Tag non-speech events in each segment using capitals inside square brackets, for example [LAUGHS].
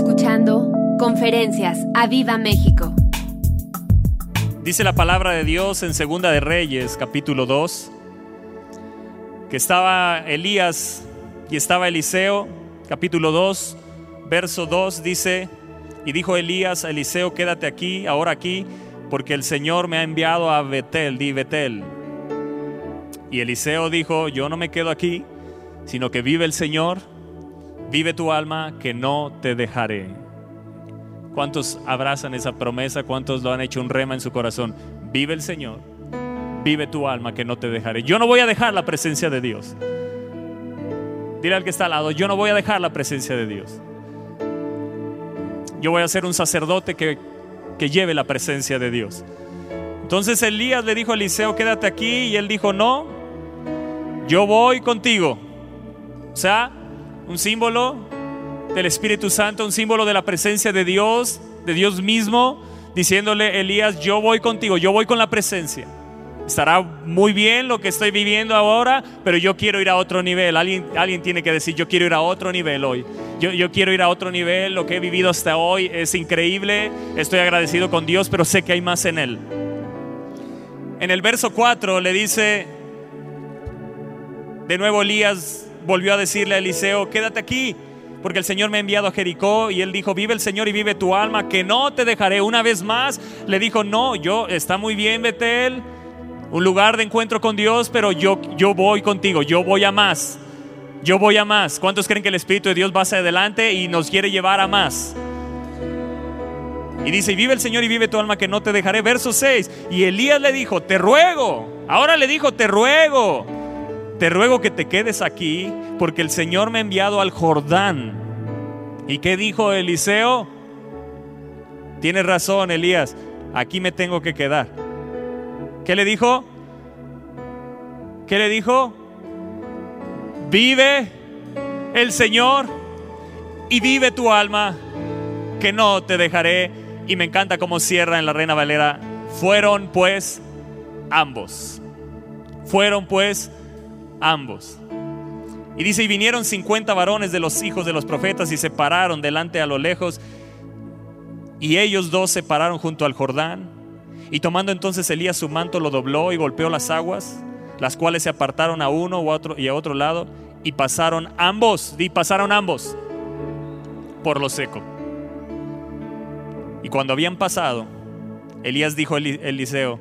escuchando Conferencias a Viva México. Dice la palabra de Dios en Segunda de Reyes, capítulo 2, que estaba Elías y estaba Eliseo, capítulo 2, verso 2 dice, y dijo Elías Eliseo, quédate aquí, ahora aquí, porque el Señor me ha enviado a Betel, di Betel. Y Eliseo dijo, yo no me quedo aquí, sino que vive el Señor, vive tu alma, que no te dejaré. ¿Cuántos abrazan esa promesa? ¿Cuántos lo han hecho un rema en su corazón? Vive el Señor, vive tu alma, que no te dejaré. Yo no voy a dejar la presencia de Dios. Dile al que está al lado, yo no voy a dejar la presencia de Dios. Yo voy a ser un sacerdote que, que lleve la presencia de Dios. Entonces Elías le dijo a Eliseo, quédate aquí, y él dijo, no, yo voy contigo. O sea, un símbolo del Espíritu Santo, un símbolo de la presencia de Dios, de Dios mismo, diciéndole, Elías, yo voy contigo, yo voy con la presencia. Estará muy bien lo que estoy viviendo ahora, pero yo quiero ir a otro nivel. Alguien, alguien tiene que decir, yo quiero ir a otro nivel hoy. Yo, yo quiero ir a otro nivel. Lo que he vivido hasta hoy es increíble. Estoy agradecido con Dios, pero sé que hay más en Él. En el verso 4 le dice, de nuevo Elías volvió a decirle a Eliseo, quédate aquí, porque el Señor me ha enviado a Jericó y él dijo, vive el Señor y vive tu alma, que no te dejaré. Una vez más le dijo, no, yo, está muy bien Betel, un lugar de encuentro con Dios, pero yo, yo voy contigo, yo voy a más, yo voy a más. ¿Cuántos creen que el Espíritu de Dios va hacia adelante y nos quiere llevar a más? Y dice, vive el Señor y vive tu alma que no te dejaré. Verso 6. Y Elías le dijo, te ruego. Ahora le dijo, te ruego. Te ruego que te quedes aquí porque el Señor me ha enviado al Jordán. ¿Y qué dijo Eliseo? Tienes razón, Elías. Aquí me tengo que quedar. ¿Qué le dijo? ¿Qué le dijo? Vive el Señor y vive tu alma que no te dejaré y me encanta cómo cierra en la Reina Valera. Fueron pues ambos. Fueron pues ambos. Y dice, y vinieron 50 varones de los hijos de los profetas y se pararon delante a lo lejos. Y ellos dos se pararon junto al Jordán. Y tomando entonces Elías su manto, lo dobló y golpeó las aguas, las cuales se apartaron a uno u otro y a otro lado. Y pasaron ambos, y pasaron ambos por lo seco. Y cuando habían pasado, Elías dijo a Eliseo,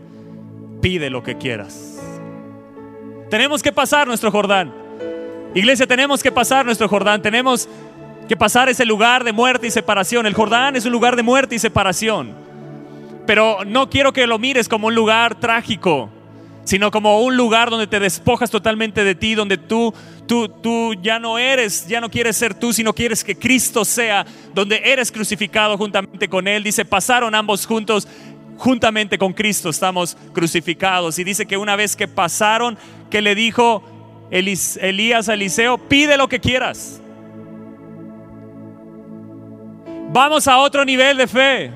pide lo que quieras. Tenemos que pasar nuestro Jordán. Iglesia, tenemos que pasar nuestro Jordán. Tenemos que pasar ese lugar de muerte y separación. El Jordán es un lugar de muerte y separación. Pero no quiero que lo mires como un lugar trágico, sino como un lugar donde te despojas totalmente de ti, donde tú, tú, tú ya no eres, ya no quieres ser tú, sino quieres que Cristo sea, donde eres crucificado juntamente con Él. Dice, pasaron ambos juntos, juntamente con Cristo estamos crucificados. Y dice que una vez que pasaron, que le dijo Elías a Eliseo, pide lo que quieras. Vamos a otro nivel de fe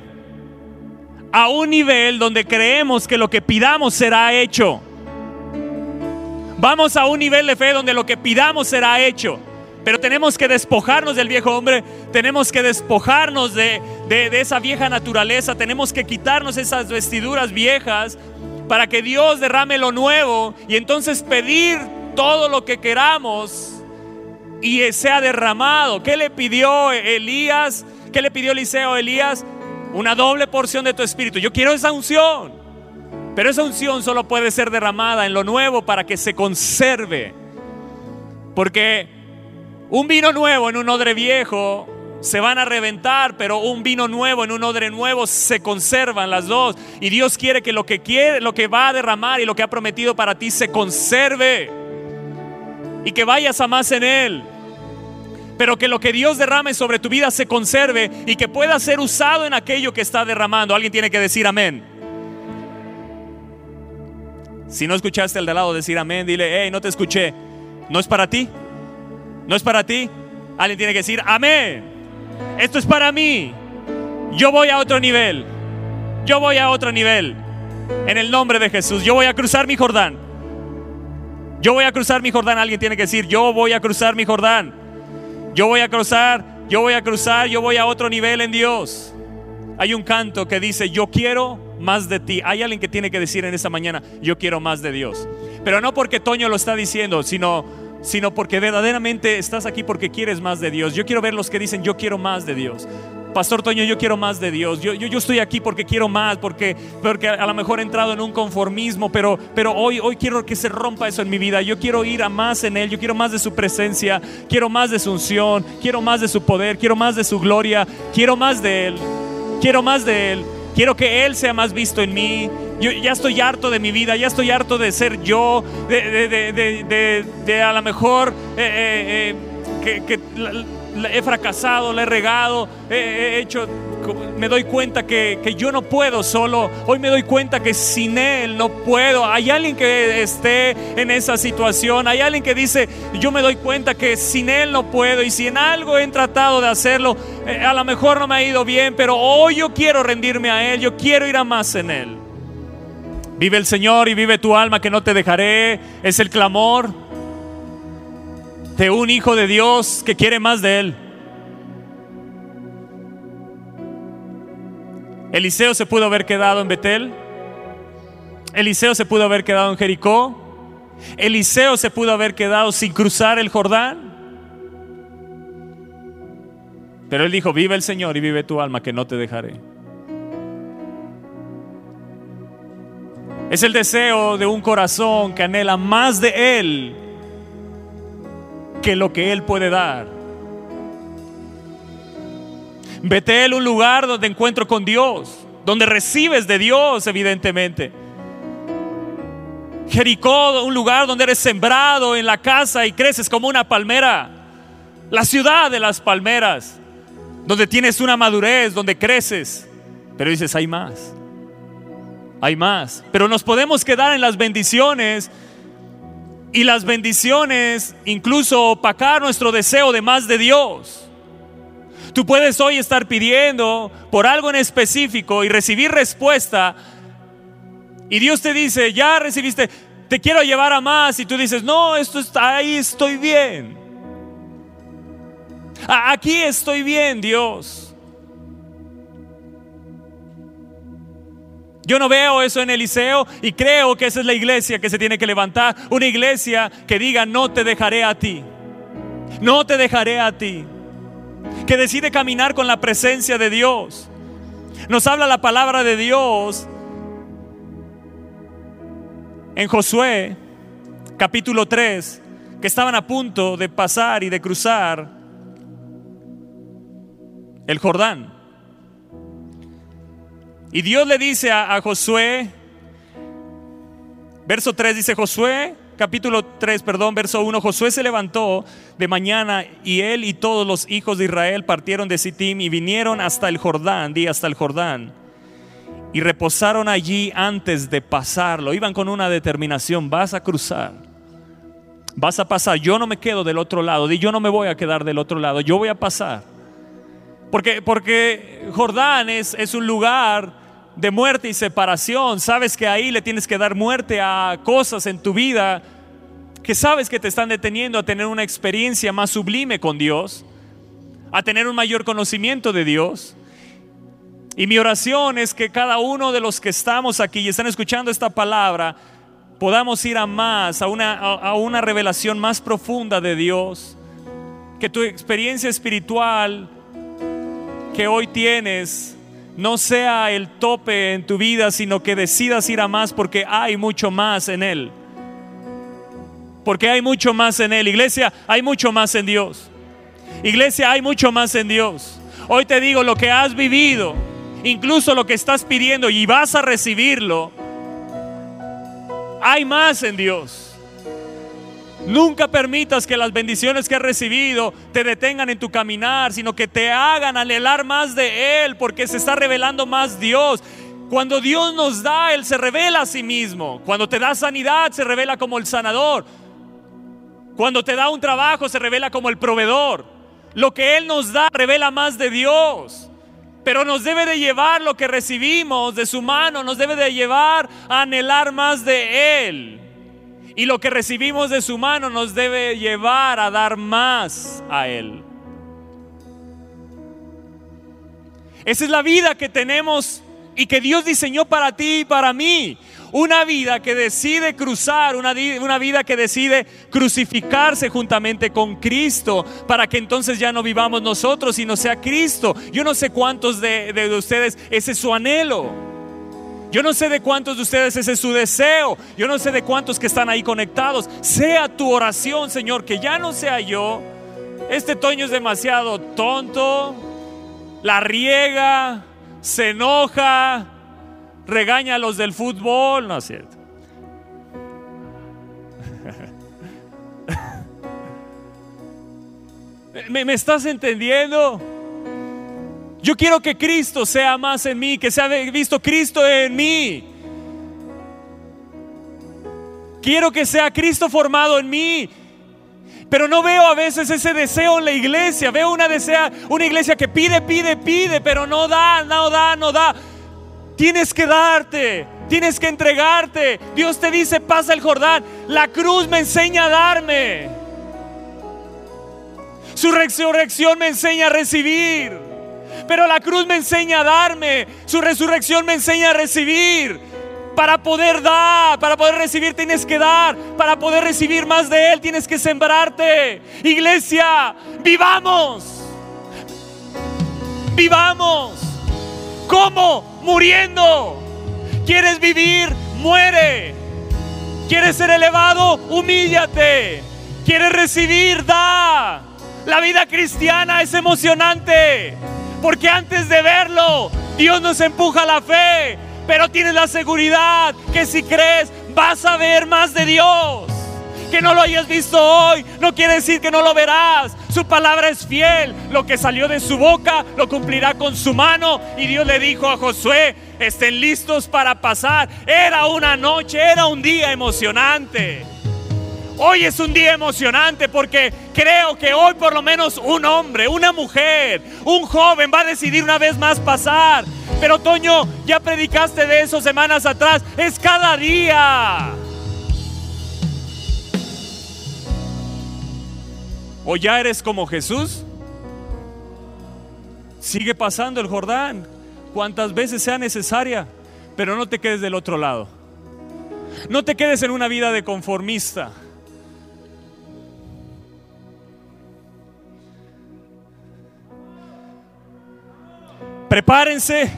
a un nivel donde creemos que lo que pidamos será hecho. Vamos a un nivel de fe donde lo que pidamos será hecho. Pero tenemos que despojarnos del viejo hombre, tenemos que despojarnos de, de, de, esa vieja naturaleza, tenemos que quitarnos esas vestiduras viejas para que Dios derrame lo nuevo y entonces pedir todo lo que queramos y sea derramado. ¿Qué le pidió Elías? ¿Qué le pidió Eliseo a Elías? una doble porción de tu espíritu. Yo quiero esa unción. Pero esa unción solo puede ser derramada en lo nuevo para que se conserve. Porque un vino nuevo en un odre viejo se van a reventar, pero un vino nuevo en un odre nuevo se conservan las dos. Y Dios quiere que lo que quiere, lo que va a derramar y lo que ha prometido para ti se conserve. Y que vayas a más en él pero que lo que Dios derrame sobre tu vida se conserve y que pueda ser usado en aquello que está derramando. Alguien tiene que decir amén. Si no escuchaste al de lado decir amén, dile, hey, no te escuché. ¿No es para ti? ¿No es para ti? Alguien tiene que decir, amén. Esto es para mí. Yo voy a otro nivel. Yo voy a otro nivel. En el nombre de Jesús. Yo voy a cruzar mi Jordán. Yo voy a cruzar mi Jordán. Alguien tiene que decir, yo voy a cruzar mi Jordán. Yo voy a cruzar yo voy a cruzar, yo voy a otro nivel en Dios. Hay un canto que dice, yo quiero más de ti. Hay alguien que tiene que decir en esta mañana, yo quiero más de Dios. Pero no porque Toño lo está diciendo, sino, sino porque verdaderamente estás aquí porque quieres más de Dios. Yo quiero ver los que dicen, yo quiero más de Dios. Pastor Toño, yo quiero más de Dios. Yo, yo, estoy aquí porque quiero más, porque, porque a lo mejor he entrado en un conformismo, pero, pero hoy, hoy quiero que se rompa eso en mi vida. Yo quiero ir a más en Él, yo quiero más de su presencia, quiero más de su unción, quiero más de su poder, quiero más de su gloria, quiero más de Él, quiero más de Él. Quiero que Él sea más visto en mí. Yo ya estoy harto de mi vida, ya estoy harto de ser yo, de, de, a lo mejor eh, eh, eh, que, he fracasado, le he regado, he, hecho, me doy cuenta que, que, yo no puedo solo. Hoy me doy cuenta que sin Él no puedo. Hay alguien que esté en esa situación. Hay alguien que dice, yo me doy cuenta que sin Él no puedo. Y si en algo he tratado de hacerlo, eh, a lo mejor no me ha ido bien, pero hoy yo quiero rendirme a Él. Yo quiero ir a más en Él. Vive el Señor y vive tu alma que no te dejaré. Es el clamor de un hijo de Dios que quiere más de él. Eliseo se pudo haber quedado en Betel. Eliseo se pudo haber quedado en Jericó. Eliseo se pudo haber quedado sin cruzar el Jordán. Pero él dijo, vive el Señor y vive tu alma, que no te dejaré. Es el deseo de un corazón que anhela más de Él que lo que Él puede dar. Betel, un lugar donde encuentro con Dios, donde recibes de Dios, evidentemente. Jericó, un lugar donde eres sembrado en la casa y creces como una palmera. La ciudad de las palmeras, donde tienes una madurez, donde creces. Pero dices, hay más. Hay más. Pero nos podemos quedar en las bendiciones y las bendiciones incluso opacar nuestro deseo de más de Dios. Tú puedes hoy estar pidiendo por algo en específico y recibir respuesta. Y Dios te dice, ya recibiste, te quiero llevar a más. Y tú dices, no, esto está ahí, estoy bien. Aquí estoy bien, Dios. Yo no veo eso en Eliseo y creo que esa es la iglesia que se tiene que levantar. Una iglesia que diga, no te dejaré a ti. No te dejaré a ti. Que decide caminar con la presencia de Dios. Nos habla la palabra de Dios en Josué capítulo 3, que estaban a punto de pasar y de cruzar el Jordán. Y Dios le dice a, Josué, verso 3 dice Josué, capítulo 3, perdón, verso 1, Josué se levantó de mañana y él y todos los hijos de Israel partieron de Sittim y vinieron hasta el Jordán, di hasta el Jordán, y reposaron allí antes de pasarlo. Iban con una determinación, vas a cruzar, vas a pasar, yo no me quedo del otro lado, di yo no me voy a quedar del otro lado, yo voy a pasar. Porque, porque Jordán es, es un lugar de muerte y separación, sabes que ahí le tienes que dar muerte a cosas en tu vida que sabes que te están deteniendo a tener una experiencia más sublime con Dios, a tener un mayor conocimiento de Dios. Y mi oración es que cada uno de los que estamos aquí y están escuchando esta palabra, podamos ir a más, a una, a una revelación más profunda de Dios. Que tu experiencia espiritual que hoy tienes no sea el tope en tu vida, sino que decidas ir a más porque hay mucho más en Él. Porque hay mucho más en Él. Iglesia, hay mucho más en Dios. Iglesia, hay mucho más en Dios. Hoy te digo lo que has vivido, incluso lo que estás pidiendo y vas a recibirlo. Hay más en Dios. Nunca permitas que las bendiciones que has recibido te detengan en tu caminar, sino que te hagan anhelar más de Él, porque se está revelando más Dios. Cuando Dios nos da, Él se revela a sí mismo. Cuando te da sanidad, se revela como el sanador. Cuando te da un trabajo, se revela como el proveedor. Lo que Él nos da revela más de Dios. Pero nos debe de llevar lo que recibimos de su mano, nos debe de llevar a anhelar más de Él. Y lo que recibimos de su mano nos debe llevar a dar más a Él. Esa es la vida que tenemos y que Dios diseñó para ti y para mí. Una vida que decide cruzar, una, una, vida que decide crucificarse juntamente con Cristo, para que entonces ya no vivamos nosotros, sino sea Cristo. Yo no sé cuántos de, de ustedes ese es su anhelo. Yo no sé de cuántos de ustedes ese es su deseo. Yo no sé de cuántos que están ahí conectados. Sea tu oración, Señor, que ya no sea yo. Este Toño es demasiado tonto, la riega, se enoja, regaña a los del fútbol, ¿no es cierto? [LAUGHS] ¿Me, ¿Me, estás entendiendo? Yo quiero que Cristo sea más en mí, que sea visto Cristo en mí. Quiero que sea Cristo formado en mí. Pero no veo a veces ese deseo en la iglesia. Veo una, desea, una iglesia que pide, pide, pide, pero no da, no da, no da. Tienes que darte, tienes que entregarte. Dios te dice, pasa el Jordán. La cruz me enseña a darme. Su resurrección me enseña a recibir. Pero la cruz me enseña a darme. Su resurrección me enseña a recibir. Para poder dar, para poder recibir tienes que dar. Para poder recibir más de Él tienes que sembrarte. Iglesia, vivamos. Vivamos. ¿Cómo? Muriendo. ¿Quieres vivir? Muere. ¿Quieres ser elevado? Humíllate. ¿Quieres recibir? Da. La vida cristiana es emocionante. Porque antes de verlo, Dios nos empuja a la fe. Pero tienes la seguridad que si crees, vas a ver más de Dios. Que no lo hayas visto hoy no quiere decir que no lo verás. Su palabra es fiel. Lo que salió de su boca lo cumplirá con su mano. Y Dios le dijo a Josué, estén listos para pasar. Era una noche, era un día emocionante. Hoy es un día emocionante porque creo que hoy por lo menos un hombre, una mujer, un joven va a decidir una vez más pasar. Pero Toño, ya predicaste de eso semanas atrás. Es cada día. ¿O ya eres como Jesús? Sigue pasando el Jordán cuantas veces sea necesaria, pero no te quedes del otro lado. No te quedes en una vida de conformista. Prepárense.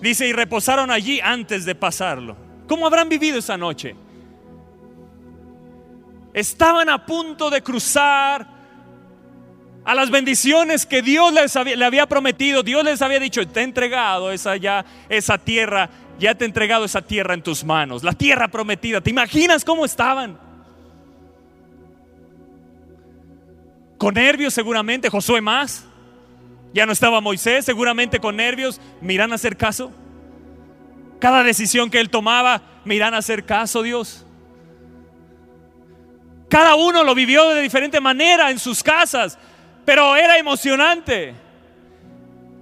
Dice, y reposaron allí antes de pasarlo. ¿Cómo habrán vivido esa noche? Estaban a punto de cruzar a las bendiciones que Dios les había, prometido. Dios les había dicho, te he entregado esa, ya, esa tierra, ya te he entregado esa tierra en tus manos, la tierra prometida. ¿Te imaginas cómo estaban? Con nervios seguramente, Josué más. Ya no estaba Moisés, seguramente con nervios, ¿me irán a hacer caso? Cada decisión que él tomaba, ¿me irán a hacer caso, Dios? Cada uno lo vivió de diferente manera en sus casas, pero era emocionante.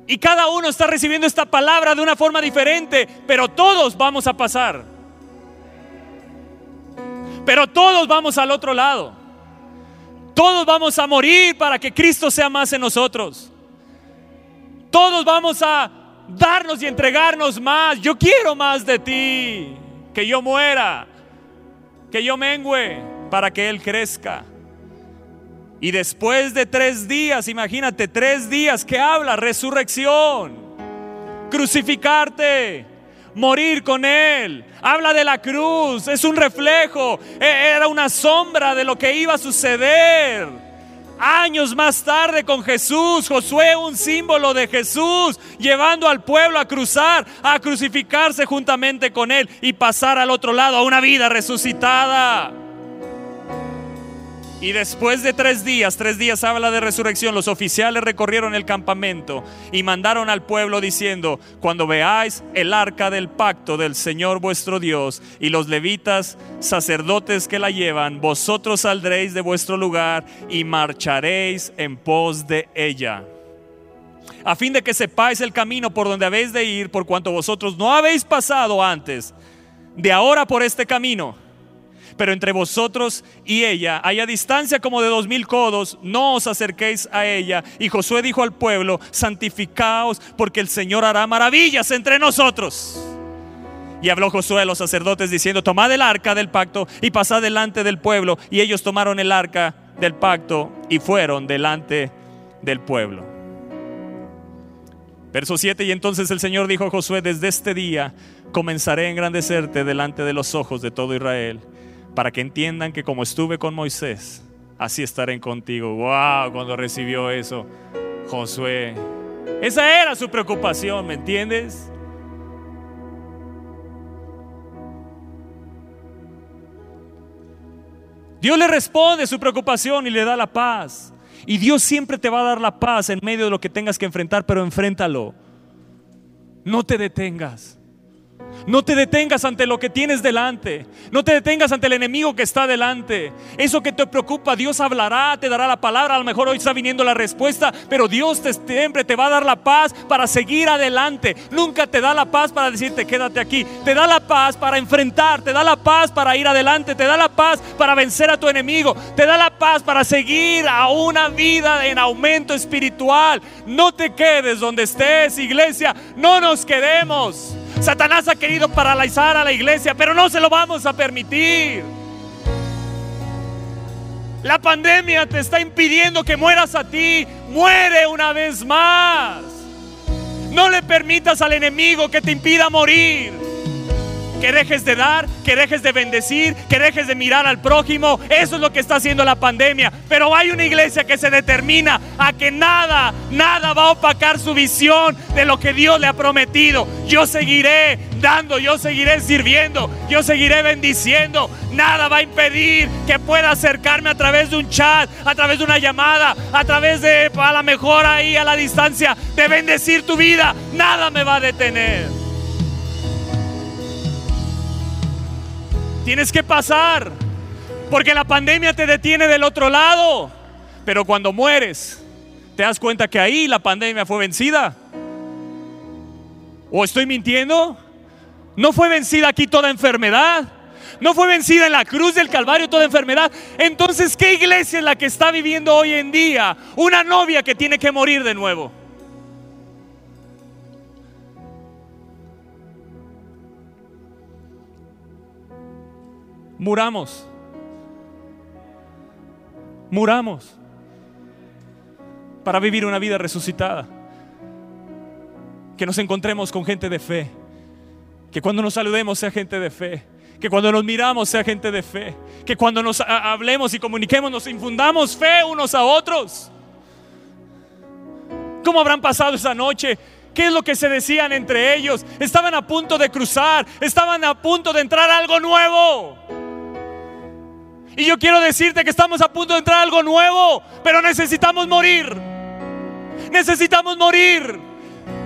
Y cada uno está recibiendo esta palabra de una forma diferente, pero todos vamos a pasar. Pero todos vamos al otro lado. Todos vamos a morir para que Cristo sea más en nosotros. Todos vamos a darnos y entregarnos más. Yo quiero más de ti. Que yo muera. Que yo mengüe para que Él crezca. Y después de tres días, imagínate, tres días que habla resurrección, crucificarte, morir con Él. Habla de la cruz, es un reflejo, e-, era una sombra de lo que iba a suceder años más tarde con Jesús, Josué un símbolo de Jesús, llevando al pueblo a cruzar, a crucificarse juntamente con él y pasar al otro lado a una vida resucitada. Y después de tres días, tres días habla de resurrección, los oficiales recorrieron el campamento y mandaron al pueblo diciendo, cuando veáis el arca del pacto del Señor vuestro Dios y los levitas, sacerdotes que la llevan, vosotros saldréis de vuestro lugar y marcharéis en pos de ella. A fin de que sepáis el camino por donde habéis de ir, por cuanto vosotros no habéis pasado antes de ahora por este camino pero entre vosotros y ella haya distancia como de dos mil codos, no os acerquéis a ella. Y Josué dijo al pueblo, santificaos porque el Señor hará maravillas entre nosotros. Y habló Josué a los sacerdotes diciendo, tomad el arca del pacto y pasad delante del pueblo. Y ellos tomaron el arca del pacto y fueron delante del pueblo. Verso 7, y entonces el Señor dijo a Josué, desde este día comenzaré a engrandecerte delante de los ojos de todo Israel, para que entiendan que como estuve con Moisés, así estaré contigo. Wow, cuando recibió eso, Josué. Esa era su preocupación, ¿me entiendes? Dios le responde su preocupación y le da la paz. Y Dios siempre te va a dar la paz en medio de lo que tengas que enfrentar, pero enfréntalo. No te detengas. No te detengas ante lo que tienes delante. No te detengas ante el enemigo que está delante. Eso que te preocupa, Dios hablará, te dará la palabra. A lo mejor hoy está viniendo la respuesta, pero Dios te, siempre te va a dar la paz para seguir adelante. Nunca te da la paz para decirte quédate aquí. Te da la paz para enfrentar, te da la paz para ir adelante, te da la paz para vencer a tu enemigo, te da la paz para seguir a una vida en aumento espiritual. No te quedes donde estés, iglesia. No nos quedemos. Satanás ha querido paralizar a la iglesia, pero no se lo vamos a permitir. La pandemia te está impidiendo que mueras a ti. Muere una vez más. No le permitas al enemigo que te impida morir que dejes de dar, que dejes de bendecir, que dejes de mirar al prójimo. Eso es lo que está haciendo la pandemia. Pero hay una iglesia que se determina a que nada, nada va a opacar su visión de lo que Dios le ha prometido. Yo seguiré dando, yo seguiré sirviendo, yo seguiré bendiciendo. Nada va a impedir que pueda acercarme a través de un chat, a través de una llamada, a través de, a la mejor ahí a la distancia, de bendecir tu vida. Nada me va a detener. Tienes que pasar, porque la pandemia te detiene del otro lado. Pero cuando mueres, te das cuenta que ahí la pandemia fue vencida. ¿O estoy mintiendo? ¿No fue vencida aquí toda enfermedad? ¿No fue vencida en la cruz del Calvario toda enfermedad? Entonces, ¿qué iglesia es la que está viviendo hoy en día? Una novia que tiene que morir de nuevo. Muramos. Muramos para vivir una vida resucitada. Que nos encontremos con gente de fe. Que cuando nos saludemos sea gente de fe. Que cuando nos miramos sea gente de fe. Que cuando nos hablemos y comuniquemos nos infundamos fe unos a otros. ¿Cómo habrán pasado esa noche? ¿Qué es lo que se decían entre ellos? Estaban a punto de cruzar, estaban a punto de entrar algo nuevo. Y yo quiero decirte que estamos a punto de entrar a algo nuevo, pero necesitamos morir. Necesitamos morir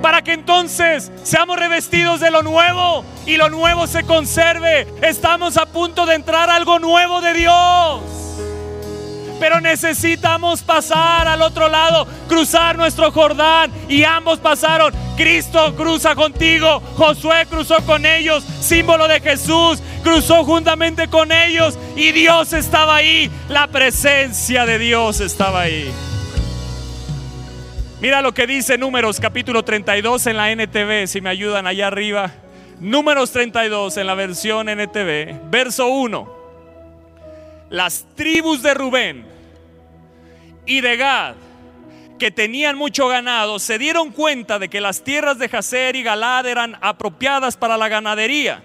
para que entonces seamos revestidos de lo nuevo y lo nuevo se conserve. Estamos a punto de entrar a algo nuevo de Dios. Pero necesitamos pasar al otro lado, cruzar nuestro Jordán. Y ambos pasaron. Cristo cruza contigo, Josué cruzó con ellos, símbolo de Jesús cruzó juntamente con ellos y Dios estaba ahí. La presencia de Dios estaba ahí. Mira lo que dice Números capítulo 32 en la NTV, si me ayudan allá arriba. Números 32 en la versión NTV, verso 1. Las tribus de Rubén y de Gad, que tenían mucho ganado, se dieron cuenta de que las tierras de Jazer y Galad eran apropiadas para la ganadería.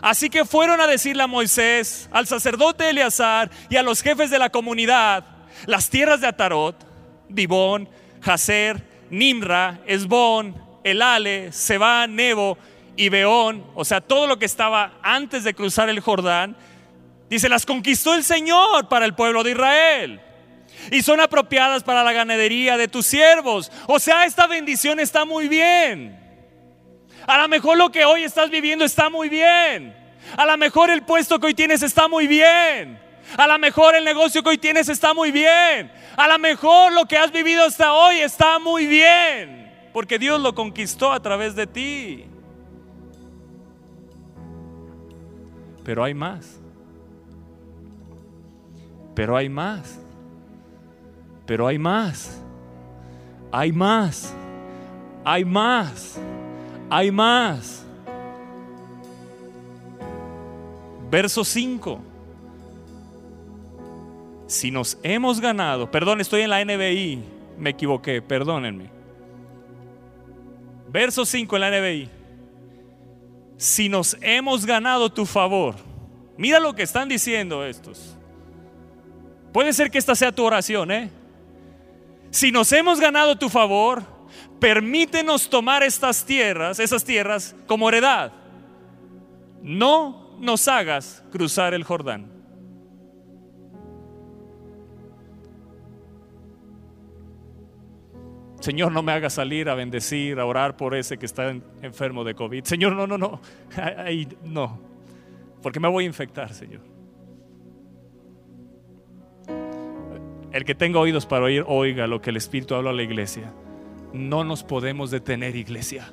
Así que fueron a decirle a Moisés, al sacerdote Eleazar y a los jefes de la comunidad, las tierras de Atarot, Dibón, Jaser, Nimra, Esbón, Elale, Seba, Nebo y Beón, o sea, todo lo que estaba antes de cruzar el Jordán, dice, las conquistó el Señor para el pueblo de Israel. Y son apropiadas para la ganadería de tus siervos. O sea, esta bendición está muy bien. A lo mejor lo que hoy estás viviendo está muy bien. A lo mejor el puesto que hoy tienes está muy bien. A lo mejor el negocio que hoy tienes está muy bien. A lo mejor lo que has vivido hasta hoy está muy bien. Porque Dios lo conquistó a través de ti. Pero hay más. Pero hay más. Pero hay más. Hay más. Hay más. Hay más. Verso 5. Si nos hemos ganado, perdón, estoy en la NBI, me equivoqué, perdónenme. Verso 5 en la NBI. Si nos hemos ganado tu favor, mira lo que están diciendo estos. Puede ser que esta sea tu oración, ¿eh? Si nos hemos ganado tu favor, permítenos tomar estas tierras, esas tierras, como heredad. No nos hagas cruzar el Jordán. Señor, no me haga salir a bendecir, a orar por ese que está enfermo de COVID. Señor, no, no, no. [LAUGHS] No. Porque me voy a infectar, Señor. El que tenga oídos para oír, oiga lo que el Espíritu habla a la iglesia. No nos podemos detener, iglesia.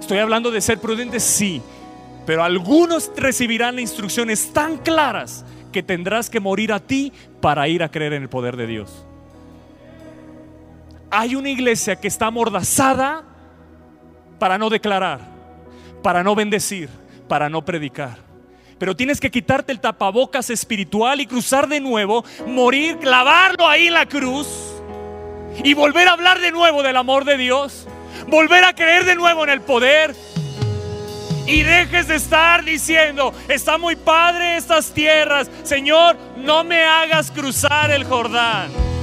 Estoy hablando de ser prudentes, sí. Pero algunos recibirán instrucciones tan claras que tendrás que morir a ti para ir a creer en el poder de Dios hay una iglesia que está amordazada para no declarar, para no bendecir, para no predicar. Pero tienes que quitarte el tapabocas espiritual y cruzar de nuevo, morir, clavarlo ahí en la cruz y volver a hablar de nuevo del amor de Dios, volver a creer de nuevo en el poder. Y dejes de estar diciendo, está muy padre estas tierras, Señor, no me hagas cruzar el Jordán.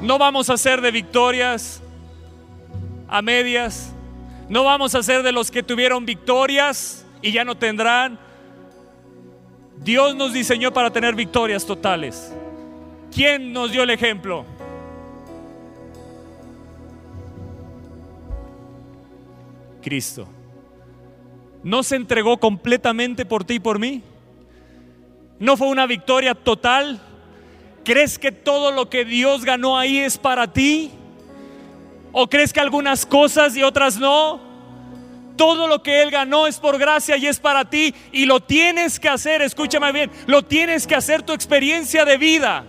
No vamos a ser de victorias a medias. No vamos a ser de los que tuvieron victorias y ya no tendrán. Dios nos diseñó para tener victorias totales. ¿Quién nos dio el ejemplo? Cristo. ¿No se entregó completamente por ti y por mí? ¿No fue una victoria total? ¿Crees que todo lo que Dios ganó ahí es para ti? ¿O crees que algunas cosas y otras no? Todo lo que Él ganó es por gracia y es para ti y lo tienes que hacer, escúchame bien, lo tienes que hacer tu experiencia de vida.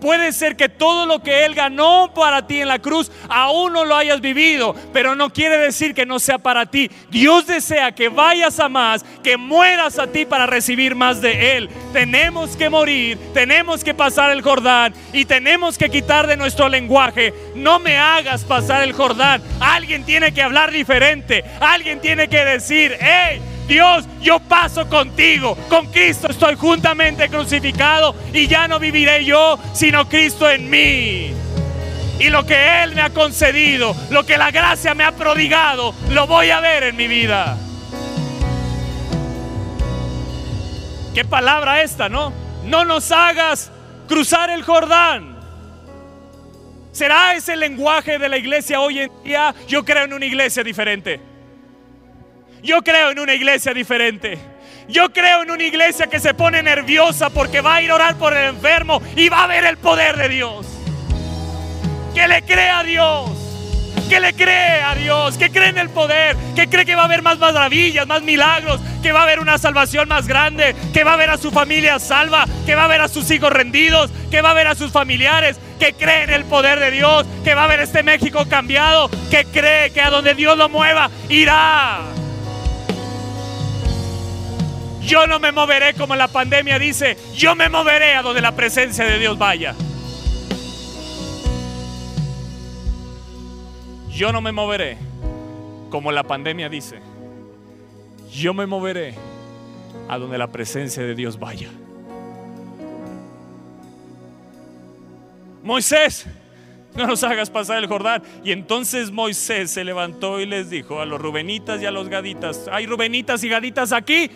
Puede ser que todo lo que Él ganó para ti en la cruz aún no lo hayas vivido, pero no quiere decir que no sea para ti. Dios desea que vayas a más, que mueras a ti para recibir más de Él. Tenemos que morir, tenemos que pasar el Jordán y tenemos que quitar de nuestro lenguaje. No me hagas pasar el Jordán. Alguien tiene que hablar diferente. Alguien tiene que decir, hey, Dios, yo paso contigo. Con Cristo estoy juntamente crucificado y ya no viviré yo, sino Cristo en mí. Y lo que Él me ha concedido, lo que la gracia me ha prodigado, lo voy a ver en mi vida. Qué palabra esta, ¿no? No nos hagas cruzar el Jordán. ¿Será ese el lenguaje de la iglesia hoy en día? Yo creo en una iglesia diferente. Yo creo en una iglesia diferente. Yo creo en una iglesia que se pone nerviosa porque va a ir a orar por el enfermo y va a ver el poder de Dios. Que le cree a Dios. Que le cree a Dios. Que cree en el poder. Que cree que va a haber más maravillas, más milagros. Que va a haber una salvación más grande. Que va a ver a su familia salva. Que va a ver a sus hijos rendidos. Que va a ver a sus familiares. Que cree en el poder de Dios. Que va a ver este México cambiado. Que cree que a donde Dios lo mueva irá. Yo no me moveré como la pandemia dice, yo me moveré a donde la presencia de Dios vaya. Yo no me moveré como la pandemia dice. Yo me moveré a donde la presencia de Dios vaya. Moisés, no nos hagas pasar el Jordán. Y entonces Moisés se levantó y les dijo a los rubenitas y a los gaditas, hay rubenitas y gaditas aquí,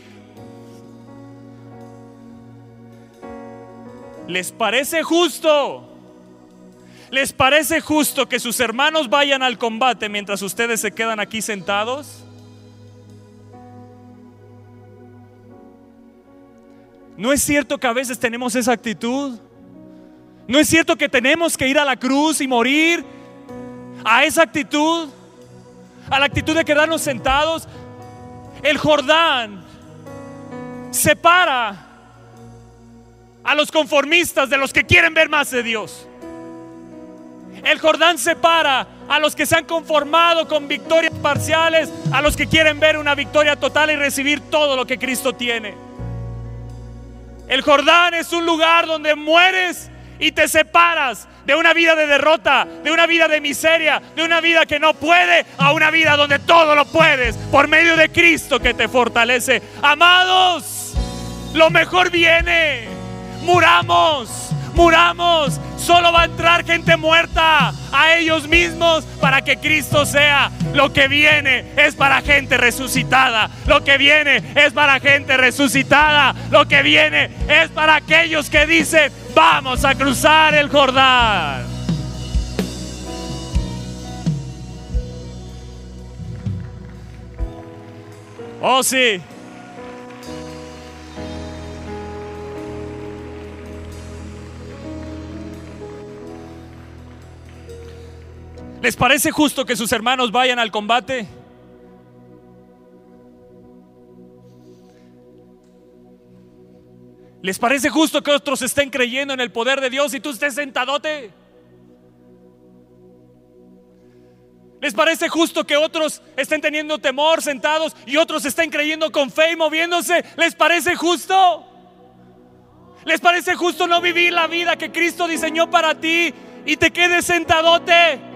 ¿Les parece justo? ¿Les parece justo que sus hermanos vayan al combate mientras ustedes se quedan aquí sentados? ¿No es cierto que a veces tenemos esa actitud? ¿No es cierto que tenemos que ir a la cruz y morir a esa actitud? A la actitud de quedarnos sentados. El Jordán separa a los conformistas de los que quieren ver más de Dios. El Jordán separa a los que se han conformado con victorias parciales, a los que quieren ver una victoria total y recibir todo lo que Cristo tiene. El Jordán es un lugar donde mueres y te separas de una vida de derrota, de una vida de miseria, de una vida que no puede, a una vida donde todo lo puedes por medio de Cristo que te fortalece. Amados, lo mejor viene. Muramos, muramos. Solo va a entrar gente muerta a ellos mismos para que Cristo sea. Lo que viene es para gente resucitada. Lo que viene es para gente resucitada. Lo que viene es para aquellos que dicen, vamos a cruzar el Jordán. Oh sí. ¿Les parece justo que sus hermanos vayan al combate? ¿Les parece justo que otros estén creyendo en el poder de Dios y tú estés sentadote? ¿Les parece justo que otros estén teniendo temor sentados y otros estén creyendo con fe y moviéndose? ¿Les parece justo? ¿Les parece justo no vivir la vida que Cristo diseñó para ti y te quedes sentadote?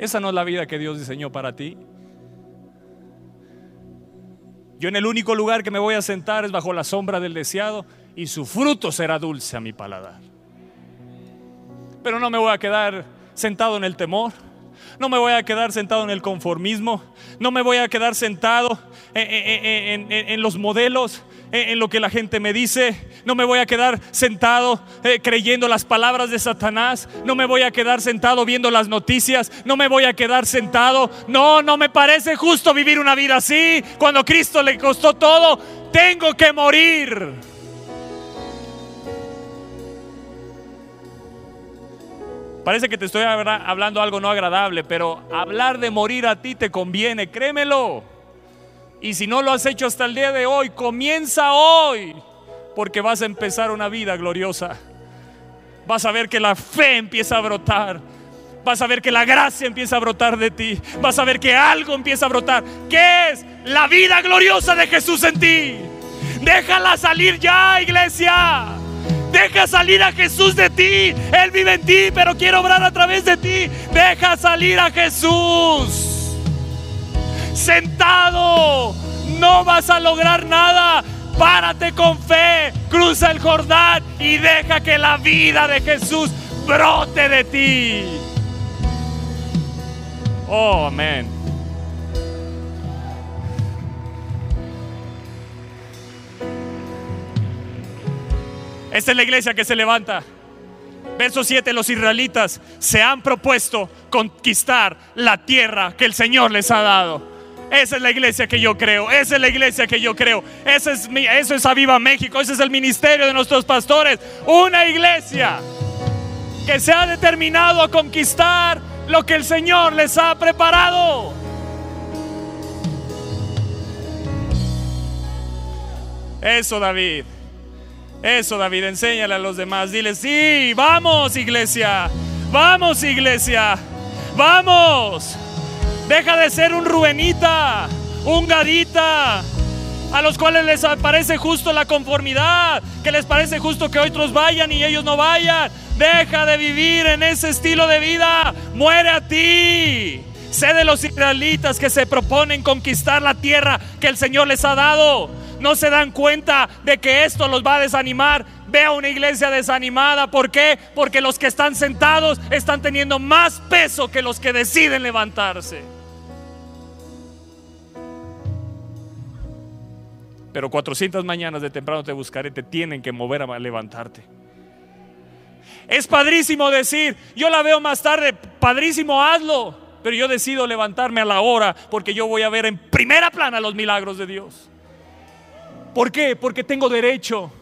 Esa no es la vida que Dios diseñó para ti. Yo en el único lugar que me voy a sentar es bajo la sombra del deseado y su fruto será dulce a mi paladar. Pero no me voy a quedar sentado en el temor. No me voy a quedar sentado en el conformismo. No me voy a quedar sentado en, los modelos en lo que la gente me dice. No me voy a quedar sentado eh, creyendo las palabras de Satanás. No me voy a quedar sentado viendo las noticias. No me voy a quedar sentado. No, no me parece justo vivir una vida así. Cuando Cristo le costó todo, tengo que morir. Parece que te estoy hablando algo no agradable, pero hablar de morir a ti te conviene, créemelo. Y si no lo has hecho hasta el día de hoy, comienza hoy, porque vas a empezar una vida gloriosa. Vas a ver que la fe empieza a brotar. Vas a ver que la gracia empieza a brotar de ti. Vas a ver que algo empieza a brotar. ¿Qué es? La vida gloriosa de Jesús en ti. Déjala salir ya, iglesia. Deja salir a Jesús de ti. Él vive en ti, pero quiere obrar a través de ti. Deja salir a Jesús sentado. No vas a lograr nada. Párate con fe, cruza el Jordán y deja que la vida de Jesús brote de ti. Oh, amén. Esta es la iglesia que se levanta. Verso 7, los israelitas se han propuesto conquistar la tierra que el Señor les ha dado. Esa es la iglesia que yo creo. Esa es la iglesia que yo creo. Ese es mi, eso es Aviva México. Ese es el ministerio de nuestros pastores. Una iglesia que se ha determinado a conquistar lo que el Señor les ha preparado. Eso, David. Eso, David. Enséñale a los demás. Dile, sí, vamos, iglesia. Vamos, iglesia. Vamos. Deja de ser un Rubenita, un Gadita, a los cuales les parece justo la conformidad, que les parece justo que otros vayan y ellos no vayan. Deja de vivir en ese estilo de vida. Muere a ti. Sé de los israelitas que se proponen conquistar la tierra que el Señor les ha dado. No se dan cuenta de que esto los va a desanimar. Ve a una iglesia desanimada. ¿Por qué? Porque los que están sentados están teniendo más peso que los que deciden levantarse. Pero 400 mañanas de temprano te buscaré, te tienen que mover a levantarte. Es padrísimo decir, yo la veo más tarde, padrísimo, hazlo. Pero yo decido levantarme a la hora porque yo voy a ver en primera plana los milagros de Dios. ¿Por qué? Porque tengo derecho.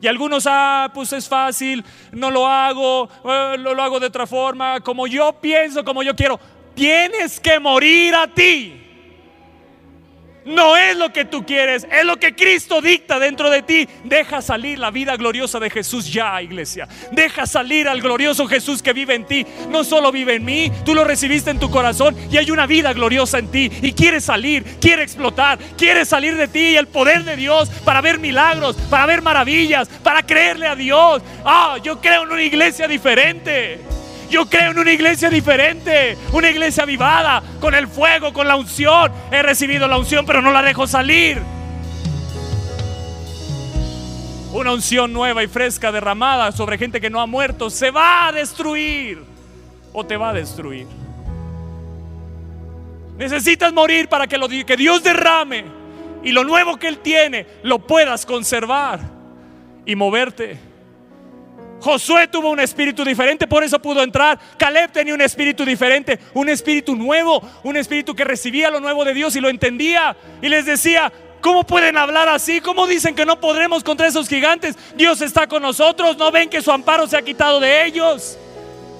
Y algunos, ah, pues es fácil, no lo hago, eh, lo, lo hago de otra forma, como yo pienso, como yo quiero. tienes que morir a ti. No es lo que tú quieres, es lo que Cristo dicta dentro de ti. Deja salir la vida gloriosa de Jesús ya, iglesia. Deja salir al glorioso Jesús que vive en ti. No solo vive en mí, tú lo recibiste en tu corazón y hay una vida gloriosa en ti. Y quiere salir, quiere explotar, quiere salir de ti y el poder de Dios para ver milagros, para ver maravillas, para creerle a Dios. Ah, yo creo en una iglesia diferente. Yo creo en una iglesia diferente, una iglesia avivada, con el fuego, con la unción. He recibido la unción, pero no la dejo salir. Una unción nueva y fresca derramada sobre gente que no ha muerto se va a destruir o te va a destruir. Necesitas morir para que lo que Dios derrame y lo nuevo que Él tiene lo puedas conservar y moverte. Josué tuvo un espíritu diferente, por eso pudo entrar. Caleb tenía un espíritu diferente, un espíritu nuevo, un espíritu que recibía lo nuevo de Dios y lo entendía. Y les decía, ¿cómo pueden hablar así? ¿Cómo dicen que no podremos contra esos gigantes? Dios está con nosotros, no ven que su amparo se ha quitado de ellos.